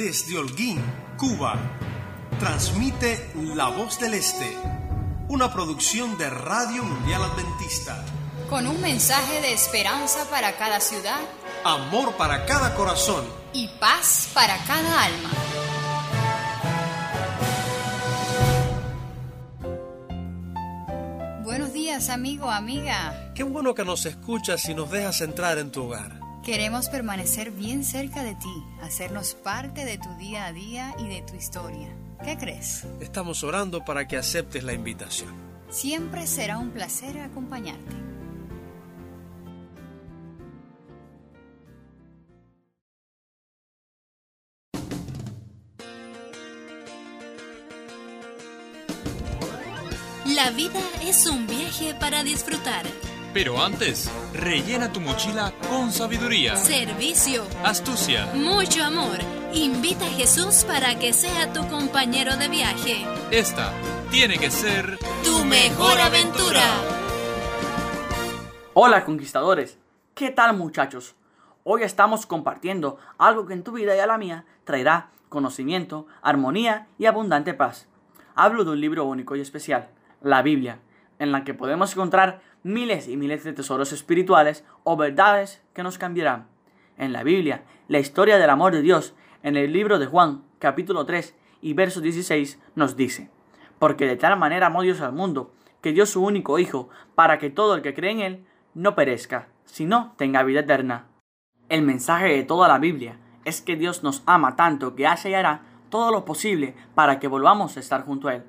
desde Holguín, Cuba, transmite La Voz del Este, una producción de Radio Mundial Adventista. Con un mensaje de esperanza para cada ciudad, amor para cada corazón y paz para cada alma. Buenos días, amigo, amiga. Qué bueno que nos escuchas y nos dejas entrar en tu hogar. Queremos permanecer bien cerca de ti, hacernos parte de tu día a día y de tu historia. ¿Qué crees? Estamos orando para que aceptes la invitación. Siempre será un placer acompañarte. La vida es un viaje para disfrutar. Pero antes, rellena tu mochila con sabiduría, Servicio, astucia. mucho amor. Invita a Jesús para que sea tu compañero de viaje. Esta tiene que ser Tu mejor aventura. Hola conquistadores, ¿qué tal muchachos? Hoy estamos compartiendo algo que en tu vida y a la mía traerá conocimiento, armonía y abundante paz. Hablo de un libro único y especial, la Biblia, en la que podemos encontrar miles y miles de tesoros espirituales o verdades que nos cambiarán. En la Biblia, la historia del amor de Dios en el libro de Juan, capítulo 3 y verso 16, nos dice, Porque de tal manera amó Dios al mundo, que dio su único Hijo, para que todo el que cree en Él no perezca, sino tenga vida eterna. El mensaje de toda la Biblia es que Dios nos ama tanto que hace y hará todo lo posible para que volvamos a estar junto a Él.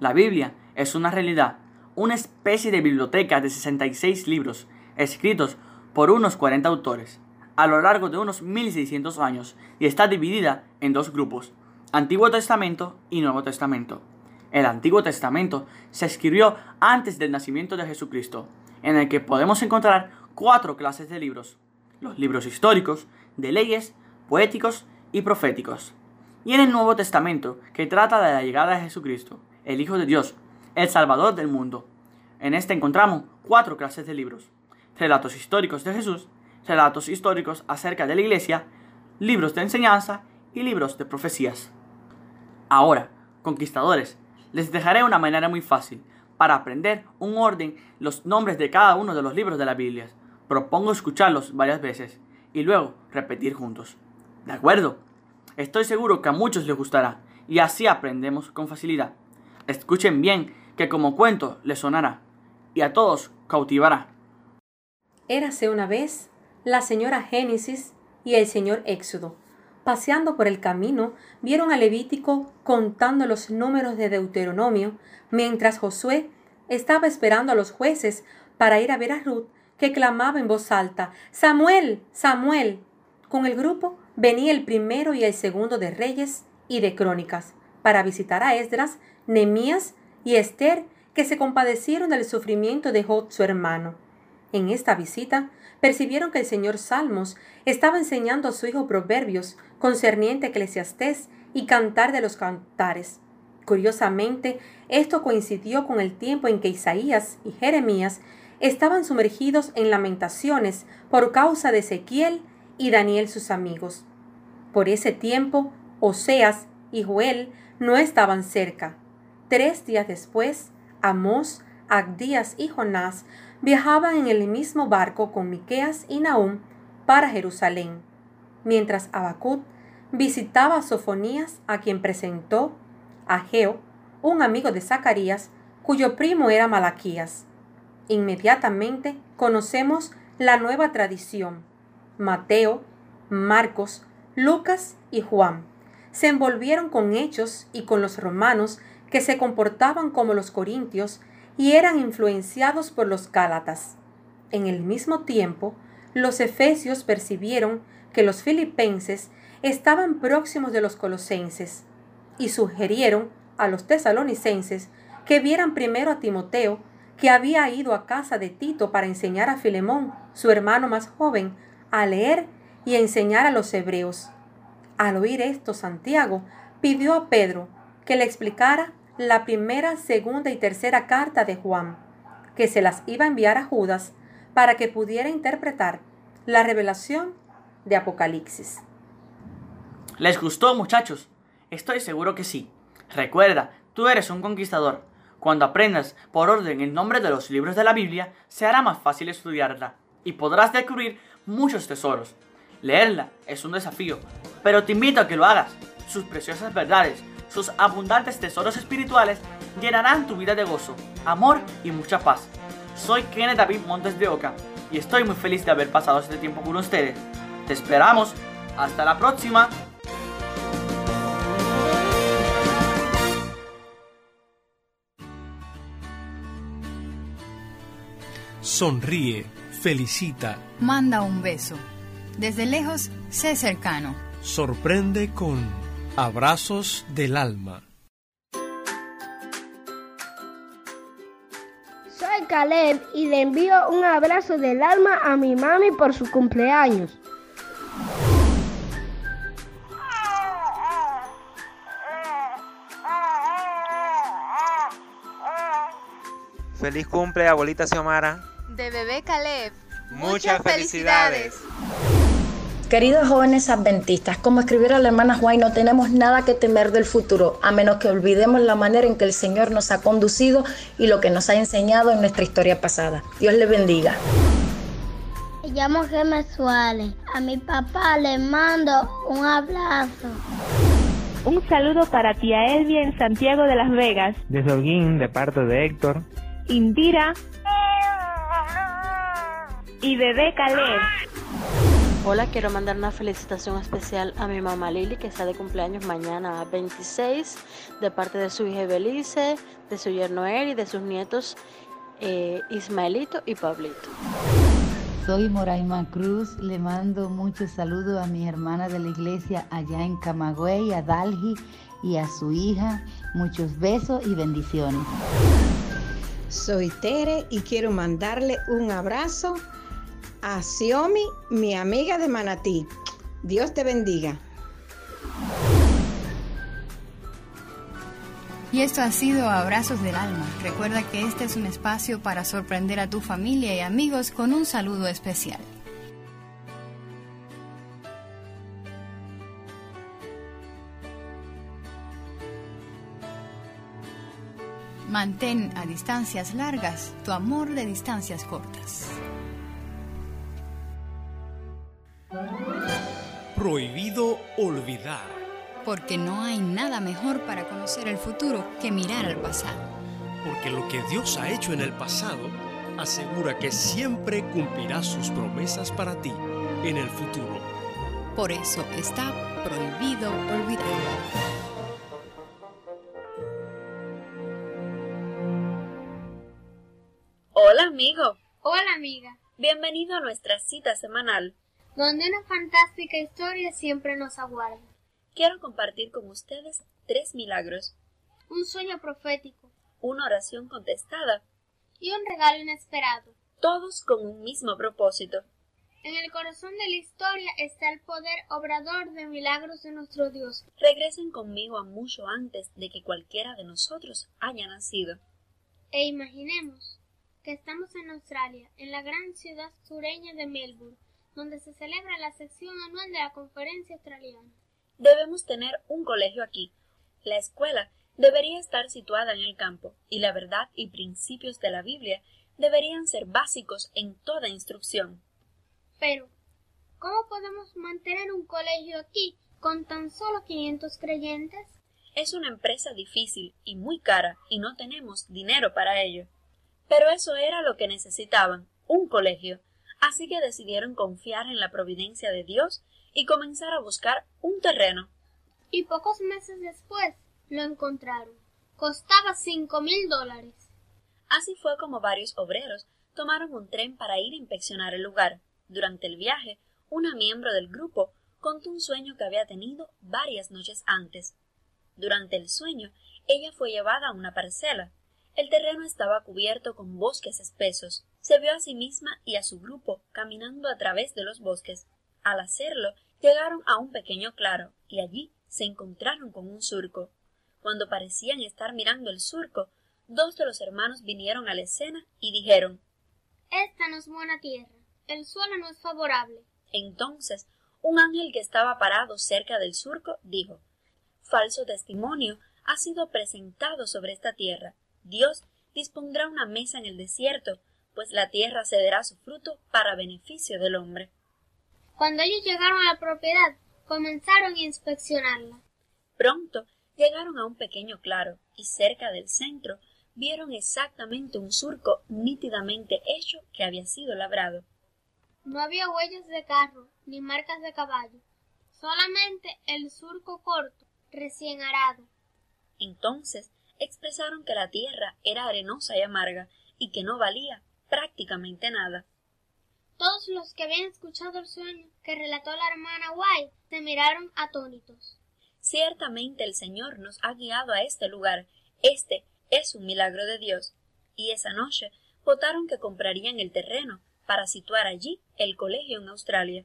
La Biblia es una realidad, una especie de biblioteca de 66 libros, escritos por unos 40 autores, a lo largo de unos 1600 años, y está dividida en dos grupos, Antiguo Testamento y Nuevo Testamento. El Antiguo Testamento se escribió antes del nacimiento de Jesucristo, en el que podemos encontrar cuatro clases de libros, los libros históricos, de leyes, poéticos y proféticos. Y en el Nuevo Testamento, que trata de la llegada de Jesucristo, el Hijo de Dios, el Salvador del mundo. En este encontramos cuatro clases de libros. Relatos históricos de Jesús, relatos históricos acerca de la iglesia, libros de enseñanza y libros de profecías. Ahora, conquistadores, les dejaré una manera muy fácil para aprender un orden los nombres de cada uno de los libros de la Biblia. Propongo escucharlos varias veces y luego repetir juntos. ¿De acuerdo? Estoy seguro que a muchos les gustará y así aprendemos con facilidad. Escuchen bien que como cuento les sonará y a todos cautivará. Érase una vez la señora Génesis y el señor Éxodo. Paseando por el camino, vieron a Levítico contando los números de Deuteronomio, mientras Josué estaba esperando a los jueces para ir a ver a Ruth, que clamaba en voz alta, Samuel, Samuel. Con el grupo venía el primero y el segundo de Reyes y de Crónicas, para visitar a Esdras, Nemías y Esther, que se compadecieron del sufrimiento de Jod su hermano. En esta visita percibieron que el señor Salmos estaba enseñando a su hijo proverbios concerniente a Eclesiastés y cantar de los cantares. Curiosamente, esto coincidió con el tiempo en que Isaías y Jeremías estaban sumergidos en lamentaciones por causa de Ezequiel y Daniel sus amigos. Por ese tiempo, Oseas y Joel no estaban cerca. Tres días después, Amós, Agdías y Jonás viajaban en el mismo barco con Miqueas y Nahum para Jerusalén, mientras Abacut visitaba a Sofonías, a quien presentó a Geo, un amigo de Zacarías, cuyo primo era Malaquías. Inmediatamente conocemos la nueva tradición. Mateo, Marcos, Lucas y Juan se envolvieron con hechos y con los romanos que se comportaban como los corintios y eran influenciados por los gálatas. En el mismo tiempo, los efesios percibieron que los filipenses estaban próximos de los colosenses y sugirieron a los tesalonicenses que vieran primero a Timoteo, que había ido a casa de Tito para enseñar a Filemón, su hermano más joven, a leer y a enseñar a los hebreos. Al oír esto, Santiago pidió a Pedro que le explicara la primera, segunda y tercera carta de Juan, que se las iba a enviar a Judas para que pudiera interpretar la revelación de Apocalipsis. ¿Les gustó, muchachos? Estoy seguro que sí. Recuerda, tú eres un conquistador. Cuando aprendas por orden el nombre de los libros de la Biblia, se hará más fácil estudiarla y podrás descubrir muchos tesoros. Leerla es un desafío, pero te invito a que lo hagas. Sus preciosas verdades, sus abundantes tesoros espirituales llenarán tu vida de gozo, amor y mucha paz. Soy Kenneth David Montes de Oca y estoy muy feliz de haber pasado este tiempo con ustedes. Te esperamos. Hasta la próxima. Sonríe, felicita, Manda un beso. Desde lejos, sé cercano. sorprende con abrazos del alma. Soy Caleb y le envío un abrazo del alma a mi mami por su cumpleaños. Feliz cumple, abuelita Xiomara. De bebé Caleb. Muchas felicidades. Queridos jóvenes adventistas, como escribiera la hermana Juan, no tenemos nada que temer del futuro, a menos que olvidemos la manera en que el Señor nos ha conducido y lo que nos ha enseñado en nuestra historia pasada. Dios les bendiga. Me llamo Gemma Suárez. A mi papá le mando un abrazo. Un saludo para tía Elvia en Santiago de Las Vegas. De Solguín, de parte de Héctor. Indira. Y bebé Caleb. Hola, quiero mandar una felicitación especial a mi mamá Lili, que está de cumpleaños mañana 26, de parte de su hija Belice, de su yerno Eri y de sus nietos eh, Ismaelito y Pablito. Soy Moraima Cruz, le mando muchos saludos a mis hermanas de la iglesia allá en Camagüey, a Dalgi y a su hija. Muchos besos y bendiciones. Soy Tere y quiero mandarle un abrazo a Xiomi, mi amiga de Manatí. Dios te bendiga. Y esto ha sido Abrazos del Alma. Recuerda que este es un espacio para sorprender a tu familia y amigos con un saludo especial. Mantén a distancias largas tu amor de distancias cortas. Prohibido olvidar. Porque no hay nada mejor para conocer el futuro que mirar al pasado. Porque lo que Dios ha hecho en el pasado asegura que siempre cumplirá sus promesas para ti en el futuro. Por eso está prohibido olvidar. Hola amigo, Hola amiga, bienvenido a nuestra cita semanal. Donde una fantástica historia siempre nos aguarda. Quiero compartir con ustedes tres milagros, Un sueño profético una oración contestada, y un regalo inesperado. todos con un mismo propósito. En el corazón de la historia está el poder obrador de milagros de nuestro Dios. Regresen conmigo a mucho antes de que cualquiera de nosotros haya nacido. E imaginemos que estamos en Australia, en la gran ciudad sureña de Melbourne, donde se celebra la sección anual de la Conferencia Australiana. Debemos tener un colegio aquí. La escuela debería estar situada en el campo, y la verdad y principios de la Biblia deberían ser básicos en toda instrucción. Pero, ¿cómo podemos mantener un colegio aquí con tan solo 500 creyentes? Es una empresa difícil y muy cara y no tenemos dinero para ello. Pero eso era lo que necesitaban, un colegio. Así que decidieron confiar en la providencia de Dios y comenzar a buscar un terreno. Y pocos meses después lo encontraron. Costaba cinco mil dólares. Así fue como varios obreros tomaron un tren para ir a inspeccionar el lugar. Durante el viaje, una miembro del grupo contó un sueño que había tenido varias noches antes. Durante el sueño, ella fue llevada a una parcela. El terreno estaba cubierto con bosques espesos. Se vio a sí misma y a su grupo caminando a través de los bosques. Al hacerlo, llegaron a un pequeño claro y allí se encontraron con un surco. Cuando parecían estar mirando el surco, dos de los hermanos vinieron a la escena y dijeron Esta no es buena tierra. El suelo no es favorable. Entonces, Un ángel que estaba parado cerca del surco dijo Falso testimonio ha sido presentado sobre esta tierra. Dios dispondrá una mesa en el desierto, pues la tierra cederá su fruto para beneficio del hombre. Cuando ellos llegaron a la propiedad, comenzaron a inspeccionarla. Pronto llegaron a un pequeño claro y cerca del centro vieron exactamente un surco nítidamente hecho que había sido labrado. No había huellas de carro ni marcas de caballo, solamente el surco corto, recién arado. Entonces expresaron que la tierra era arenosa y amarga y que no valía prácticamente nada. Todos los que habían escuchado el sueño que relató la hermana White se miraron atónitos. Ciertamente el Señor nos ha guiado a este lugar. Este es un milagro de Dios. Y esa noche votaron que comprarían el terreno para situar allí el colegio en Australia.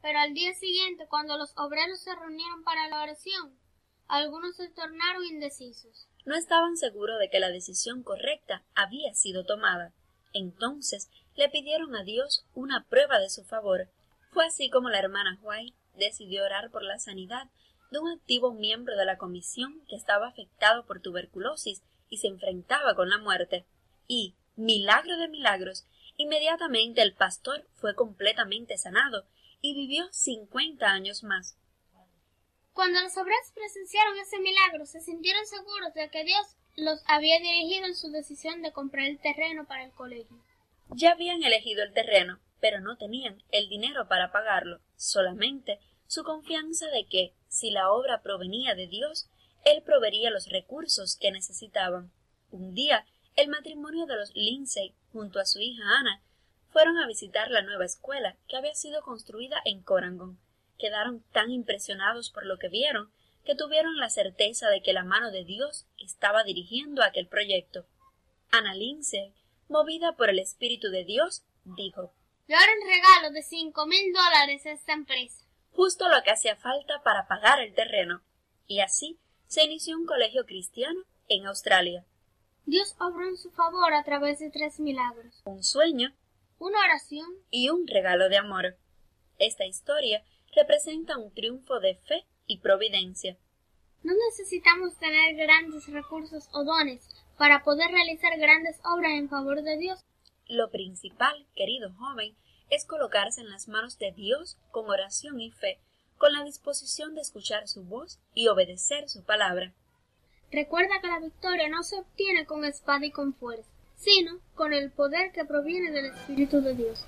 Pero al día siguiente, cuando los obreros se reunieron para la oración, algunos se tornaron indecisos. No estaban seguros de que la decisión correcta había sido tomada. Entonces le pidieron a Dios una prueba de su favor. Fue así como la hermana White decidió orar por la sanidad de un activo miembro de la comisión que estaba afectado por tuberculosis y se enfrentaba con la muerte. Y, milagro de milagros, inmediatamente el pastor fue completamente sanado y vivió cincuenta años más. Cuando los obreros presenciaron ese milagro, se sintieron seguros de que Dios los había dirigido en su decisión de comprar el terreno para el colegio. Ya habían elegido el terreno, pero no tenían el dinero para pagarlo, solamente su confianza de que, si la obra provenía de Dios, Él proveería los recursos que necesitaban. Un día, el matrimonio de los Lindsay, junto a su hija Ana, fueron a visitar la nueva escuela que había sido construida en Corangon. Quedaron tan impresionados por lo que vieron que tuvieron la certeza de que la mano de Dios estaba dirigiendo aquel proyecto. Ana Lindsay, movida por el Espíritu de Dios, dijo Le un regalo de cinco mil dólares a esta empresa justo lo que hacía falta para pagar el terreno, y así se inició un colegio cristiano en Australia. Dios obró en su favor a través de tres milagros. Un sueño, una oración y un regalo de amor. Esta historia representa un triunfo de fe y providencia. No necesitamos tener grandes recursos o dones para poder realizar grandes obras en favor de Dios. Lo principal, querido joven, es colocarse en las manos de Dios con oración y fe, con la disposición de escuchar su voz y obedecer su palabra. Recuerda que la victoria no se obtiene con espada y con fuerza, sino con el poder que proviene del Espíritu de Dios.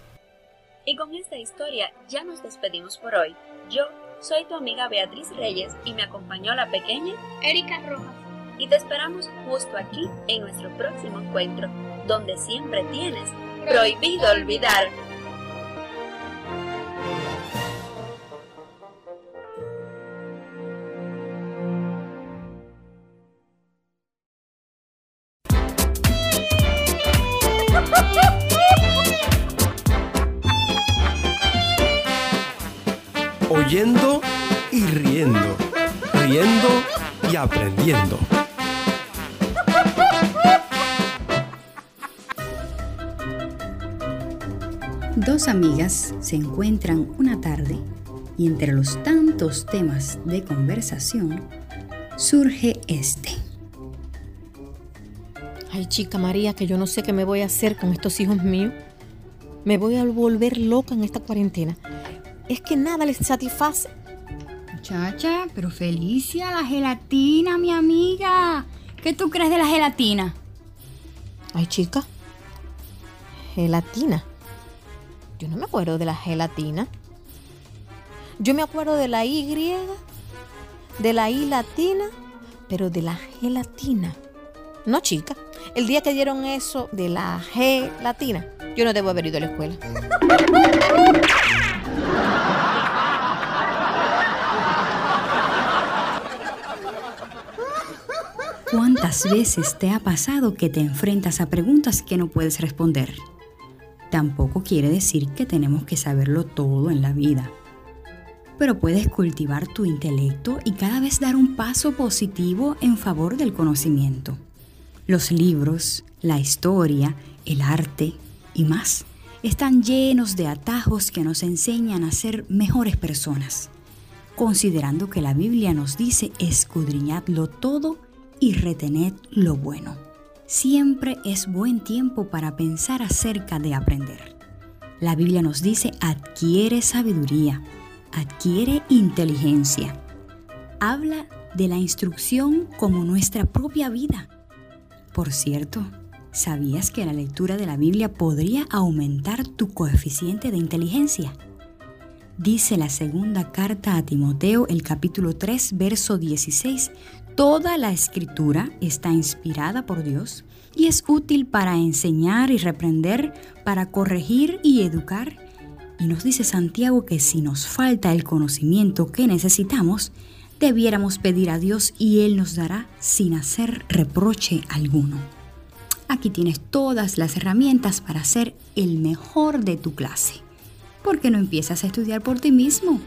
Y con esta historia ya nos despedimos por hoy. Yo soy tu amiga Beatriz Reyes y me acompañó la pequeña Erika Rojas. Y te esperamos justo aquí en nuestro próximo encuentro, donde siempre tienes prohibido olvidar. Aprendiendo. Dos amigas se encuentran una tarde y entre los tantos temas de conversación surge este. Ay, chica María, que yo no sé qué me voy a hacer con estos hijos míos. Me voy a volver loca en esta cuarentena es que nada les satisface. Muchacha, pero Felicia, la gelatina, mi amiga. ¿Qué tú crees de la gelatina? Ay, chica. Gelatina. Yo no me acuerdo de la gelatina. Yo me acuerdo de la Y, de la I latina, pero de la gelatina. No, chica. El día que dieron eso de la G latina, yo no debo haber ido a la escuela. ¿Cuántas veces te ha pasado que te enfrentas a preguntas que no puedes responder? Tampoco quiere decir que tenemos que saberlo todo en la vida. Pero puedes cultivar tu intelecto y cada vez dar un paso positivo en favor del conocimiento. Los libros, la historia, el arte y más están llenos de atajos que nos enseñan a ser mejores personas, considerando que la Biblia nos dice escudriñadlo todo y retened lo bueno. Siempre es buen tiempo para pensar acerca de aprender. La Biblia nos dice adquiere sabiduría, adquiere inteligencia. Habla de la instrucción como nuestra propia vida. Por cierto, ¿sabías que la lectura de la Biblia podría aumentar tu coeficiente de inteligencia? Dice la segunda carta a Timoteo, el capítulo 3, verso 16, Toda la escritura está inspirada por Dios y es útil para enseñar y reprender, para corregir y educar. Y nos dice Santiago que si nos falta el conocimiento que necesitamos, debiéramos pedir a Dios y Él nos dará sin hacer reproche alguno. Aquí tienes todas las herramientas para ser el mejor de tu clase. ¿Por qué no empiezas a estudiar por ti mismo?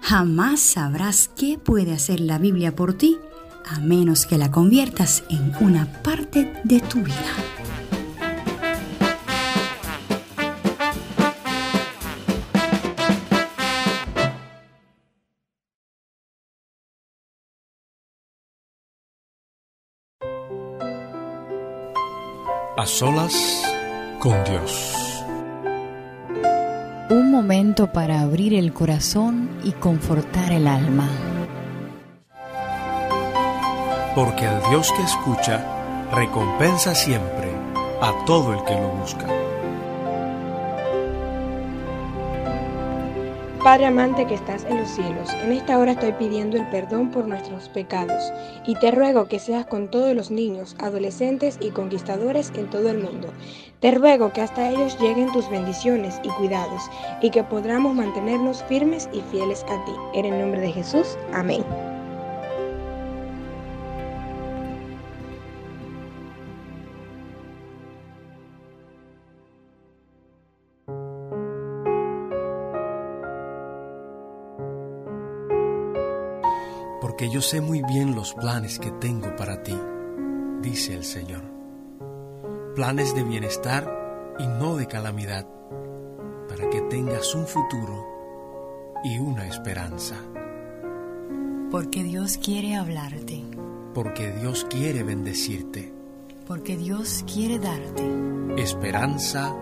Jamás sabrás qué puede hacer la Biblia por ti a menos que la conviertas en una parte de tu vida. A solas con Dios. Un momento para abrir el corazón y confortar el alma. Porque el Dios que escucha recompensa siempre a todo el que lo busca. Padre amante que estás en los cielos, en esta hora estoy pidiendo el perdón por nuestros pecados y te ruego que seas con todos los niños, adolescentes y conquistadores en todo el mundo. Te ruego que hasta ellos lleguen tus bendiciones y cuidados y que podamos mantenernos firmes y fieles a ti. En el nombre de Jesús, amén. Yo sé muy bien los planes que tengo para ti, dice el Señor. Planes de bienestar y no de calamidad, para que tengas un futuro y una esperanza. Porque Dios quiere hablarte. Porque Dios quiere bendecirte. Porque Dios quiere darte esperanza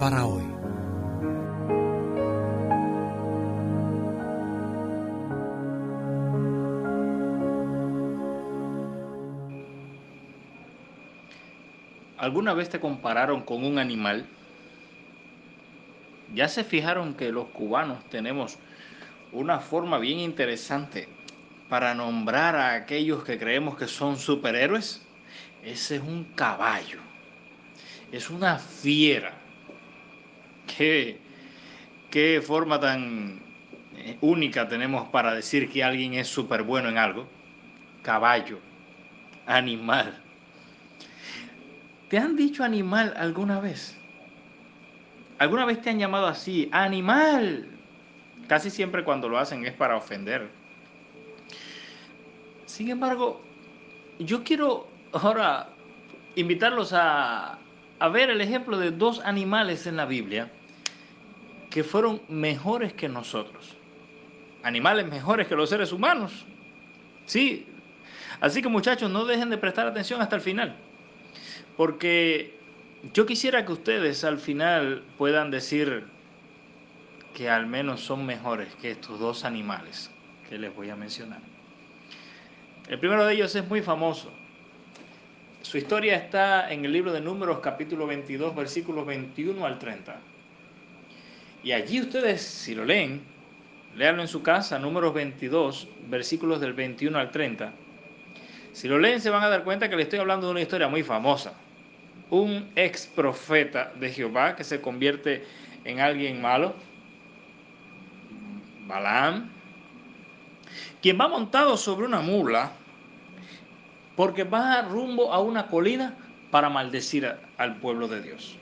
para hoy. ¿Alguna vez te compararon con un animal? Ya se fijaron que los cubanos tenemos una forma bien interesante para nombrar a aquellos que creemos que son superhéroes. Ese es un caballo. Es una fiera. ¿Qué, qué forma tan eh, única tenemos para decir que alguien es súper bueno en algo? Caballo, animal. ¿Te han dicho animal alguna vez? ¿Alguna vez te han llamado así? Animal. Casi siempre cuando lo hacen es para ofender. Sin embargo, yo quiero ahora invitarlos a, ver el ejemplo de dos animales en la Biblia que fueron mejores que nosotros. Animales mejores que los seres humanos. Sí. Así que muchachos, no dejen de prestar atención hasta el final. Porque yo quisiera que ustedes al final puedan decir que al menos son mejores que estos dos animales que les voy a mencionar. El primero de ellos es muy famoso. Su historia está en el libro de Números capítulo 22 versículos 21 al 30. Y allí ustedes, si lo leen, léanlo en su casa, Números 22 versículos del 21 al 30. Si lo leen se van a dar cuenta que le estoy hablando de una historia muy famosa un ex profeta de Jehová que se convierte en alguien malo, Balaam, quien va montado sobre una mula porque va rumbo a una colina para maldecir al pueblo de Dios.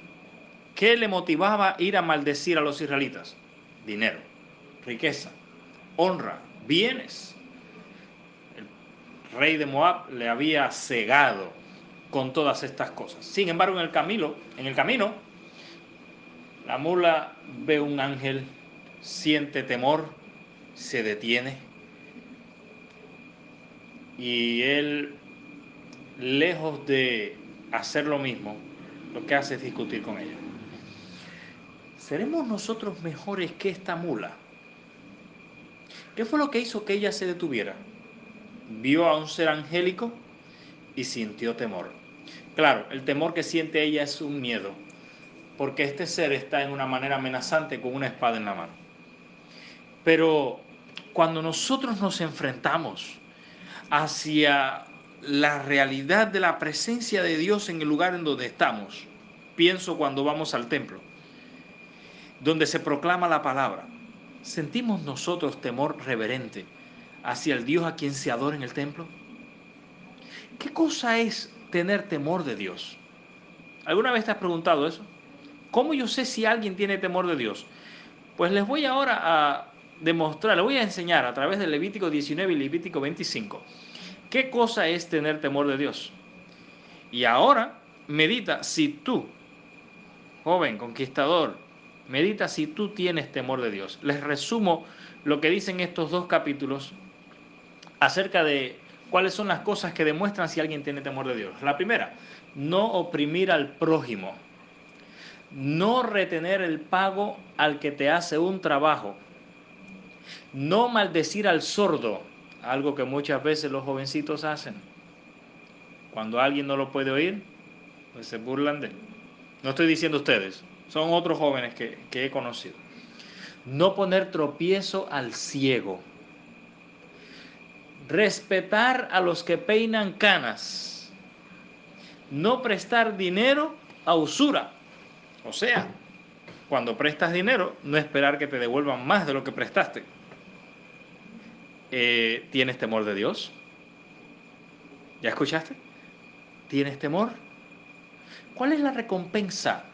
¿Qué le motivaba ir a maldecir a los israelitas? Dinero, riqueza, honra, bienes. El rey de Moab le había cegado con todas estas cosas. Sin embargo, en el camino, en el camino, La mula ve un ángel, siente temor, se detiene y él, lejos de hacer lo mismo, lo que hace es discutir con ella. ¿Seremos nosotros mejores que esta mula? ¿Qué fue lo que hizo que ella se detuviera? Vio a un ser angélico y sintió temor. Claro, el temor que siente ella es un miedo, porque este ser está en una manera amenazante con una espada en la mano. Pero cuando nosotros nos enfrentamos hacia la realidad de la presencia de Dios en el lugar en donde estamos, pienso cuando vamos al templo, donde se proclama la palabra, ¿sentimos nosotros temor reverente hacia el Dios a quien se adora en el templo? ¿Qué cosa es tener temor de Dios? ¿Alguna vez te has preguntado eso? ¿Cómo yo sé si alguien tiene temor de Dios? Pues les voy ahora a demostrar, les voy a enseñar a través de Levítico 19 y Levítico 25 qué cosa es tener temor de Dios. Y ahora medita si tú, joven conquistador, medita si tú tienes temor de Dios. Les resumo lo que dicen estos dos capítulos acerca de cuáles son las cosas que demuestran si alguien tiene temor de Dios. La primera, no oprimir al prójimo, no retener el pago al que te hace un trabajo, no maldecir al sordo, algo que muchas veces los jovencitos hacen. Cuando alguien no lo puede oír, pues se burlan de él. No estoy diciendo ustedes, son otros jóvenes que, que he conocido. No poner tropiezo al ciego respetar a los que peinan canas, no prestar dinero a usura. O sea, cuando prestas dinero, no esperar que te devuelvan más de lo que prestaste. Eh, ¿Tienes temor de Dios? ¿Ya escuchaste? ¿Tienes temor? ¿Cuál es la recompensa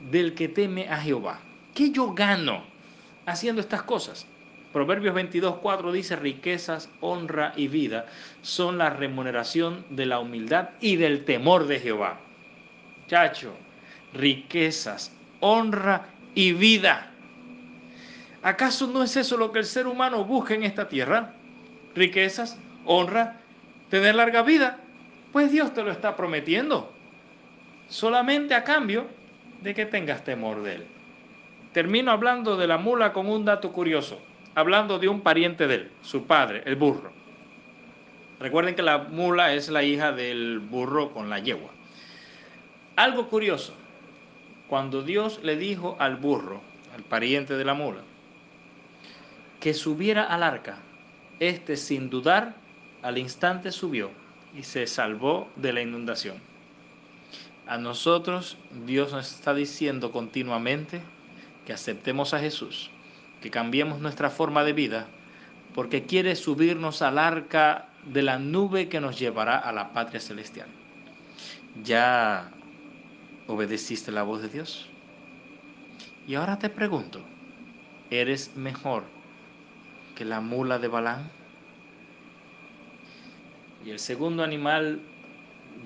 del que teme a Jehová? ¿Qué yo gano haciendo estas cosas? Proverbios 22, 4 dice, riquezas, honra y vida son la remuneración de la humildad y del temor de Jehová. Chacho, riquezas, honra y vida. ¿Acaso no es eso lo que el ser humano busca en esta tierra? Riquezas, honra, tener larga vida. Pues Dios te lo está prometiendo. Solamente a cambio de que tengas temor de Él. Termino hablando de la mula con un dato curioso hablando de un pariente de él, su padre, el burro. Recuerden que la mula es la hija del burro con la yegua. Algo curioso, cuando Dios le dijo al burro, al pariente de la mula, que subiera al arca, este sin dudar al instante subió y se salvó de la inundación. A nosotros Dios nos está diciendo continuamente que aceptemos a Jesús que cambiemos nuestra forma de vida, porque quiere subirnos al arca de la nube que nos llevará a la patria celestial. ¿Ya obedeciste la voz de Dios? Y ahora te pregunto, ¿eres mejor que la mula de Balán? Y el segundo animal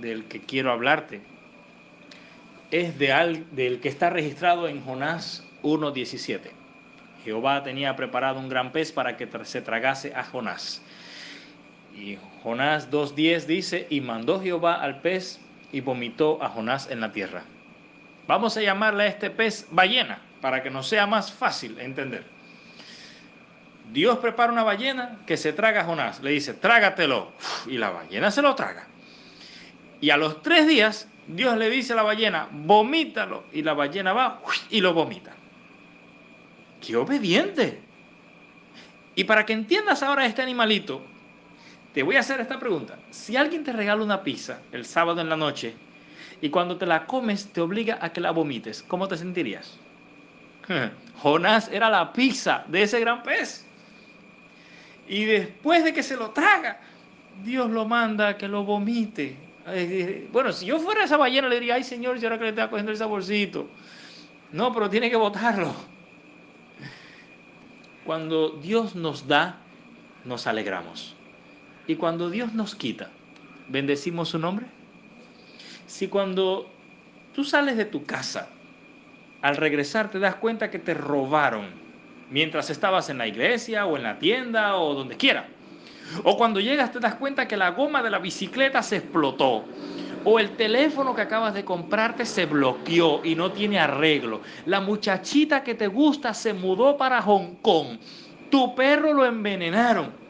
del que quiero hablarte es de del que está registrado en Jonás 1.17. Jehová tenía preparado un gran pez para que se tragase a Jonás. Y Jonás 2.10 dice, y mandó Jehová al pez y vomitó a Jonás en la tierra. Vamos a llamarle a este pez ballena, para que nos sea más fácil entender. Dios prepara una ballena que se traga a Jonás. Le dice, trágatelo. Y la ballena se lo traga. Y a los tres días, Dios le dice a la ballena, vomítalo. Y la ballena va y lo vomita. ¡Qué obediente! Y para que entiendas ahora este animalito, te voy a hacer esta pregunta. Si alguien te regala una pizza el sábado en la noche y cuando te la comes te obliga a que la vomites, ¿cómo te sentirías? Jonás era la pizza de ese gran pez. Y después de que se lo traga, Dios lo manda a que lo vomite. Bueno, si yo fuera esa ballena le diría, ay Señor, yo ahora que le está cogiendo el saborcito. No, pero tiene que botarlo. Cuando Dios nos da, nos alegramos. Y cuando Dios nos quita, bendecimos su nombre. Si cuando tú sales de tu casa al regresar te das cuenta que te robaron mientras estabas en la iglesia o en la tienda o donde quiera. O cuando llegas te das cuenta que la goma de la bicicleta se explotó. O el teléfono que acabas de comprarte se bloqueó y no tiene arreglo. La muchachita que te gusta se mudó para Hong Kong. Tu perro lo envenenaron.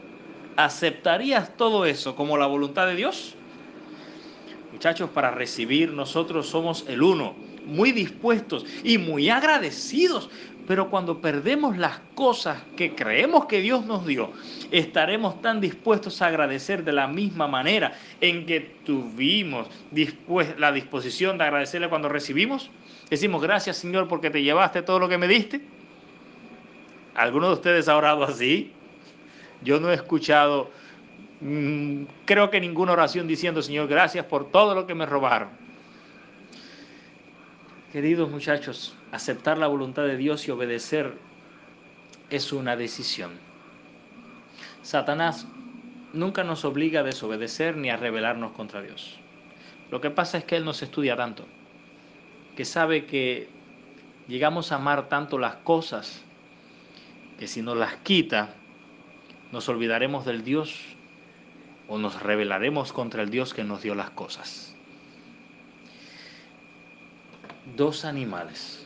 ¿Aceptarías todo eso como la voluntad de Dios? Muchachos, para recibir nosotros somos el uno, muy dispuestos y muy agradecidos. Pero cuando perdemos las cosas que creemos que Dios nos dio, estaremos tan dispuestos a agradecer de la misma manera en que tuvimos la disposición de agradecerle cuando recibimos. Decimos, gracias Señor porque te llevaste todo lo que me diste. ¿Alguno de ustedes ha orado así? Yo no he escuchado Mm, creo que ninguna oración diciendo, Señor, gracias por todo lo que me robaron. Queridos muchachos, aceptar la voluntad de Dios y obedecer es una decisión. Satanás nunca nos obliga a desobedecer ni a rebelarnos contra Dios. Lo que pasa es que Él nos estudia tanto, que sabe que llegamos a amar tanto las cosas, que si nos las quita, nos olvidaremos del Dios o nos rebelaremos contra el Dios que nos dio las cosas. Dos animales.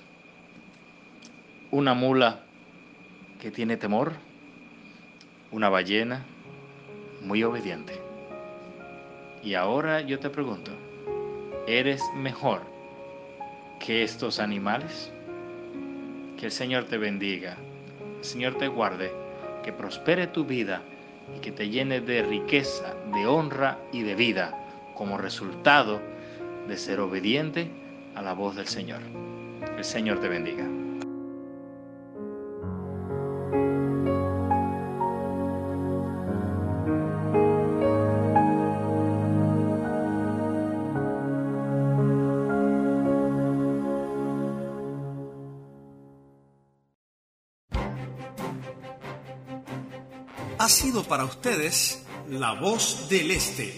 Una mula que tiene temor, una ballena muy obediente. Y ahora yo te pregunto, ¿eres mejor que estos animales? Que el Señor te bendiga, el Señor te guarde, que prospere tu vida y que te llene de riqueza, de honra y de vida como resultado de ser obediente a la voz del Señor. El Señor te bendiga. ha sido para ustedes La Voz del Este,